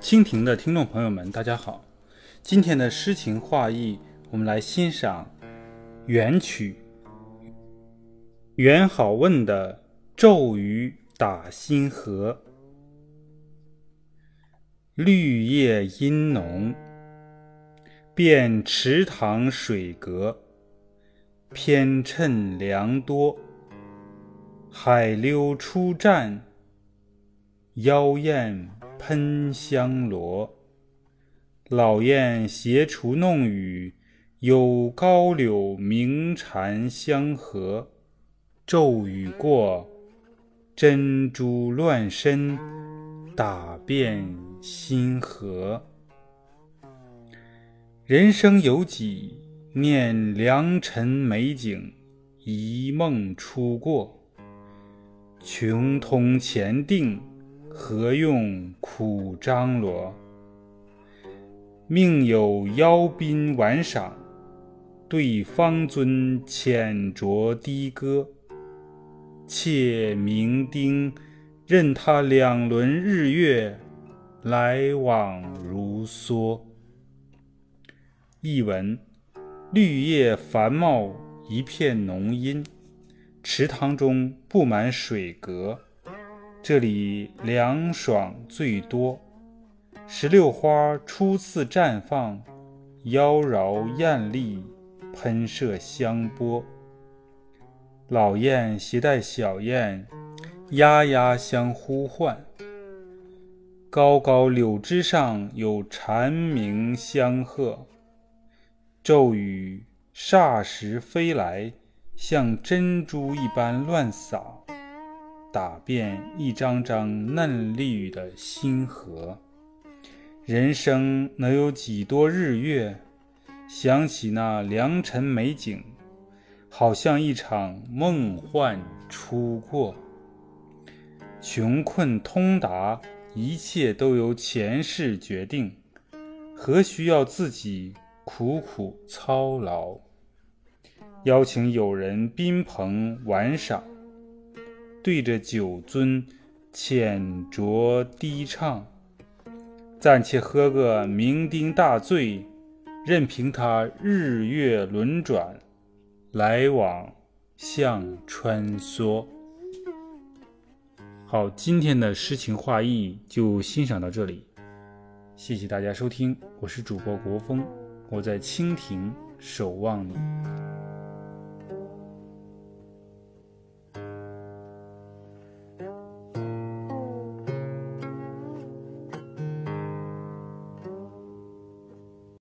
蜻蜓的听众朋友们，大家好。今天的诗情画意，我们来欣赏元曲元好问的《骤雨打新河》。绿叶阴浓，遍池塘水阁，偏衬凉多。海溜初绽，妖艳。喷香罗，老燕携雏弄雨，有高柳鸣蝉相和。骤雨过，珍珠乱身，打遍星河。人生有几，念良辰美景，一梦初过。穷通前定。何用苦张罗？命有邀宾玩赏，对方尊浅酌低歌。妾明丁，任他两轮日月，来往如梭。译文：绿叶繁茂，一片浓荫，池塘中布满水阁。这里凉爽最多，石榴花初次绽放，妖娆艳丽，喷射香波。老燕携带小燕，呀呀相呼唤。高高柳枝上有蝉鸣相和，骤雨霎时飞来，像珍珠一般乱洒。打遍一张张嫩绿的星河，人生能有几多日月？想起那良辰美景，好像一场梦幻初过。穷困通达，一切都由前世决定，何须要自己苦苦操劳？邀请友人宾朋玩赏。对着酒樽浅酌低唱，暂且喝个酩酊大醉，任凭它日月轮转，来往像穿梭。好，今天的诗情画意就欣赏到这里，谢谢大家收听，我是主播国风，我在蜻蜓守望你。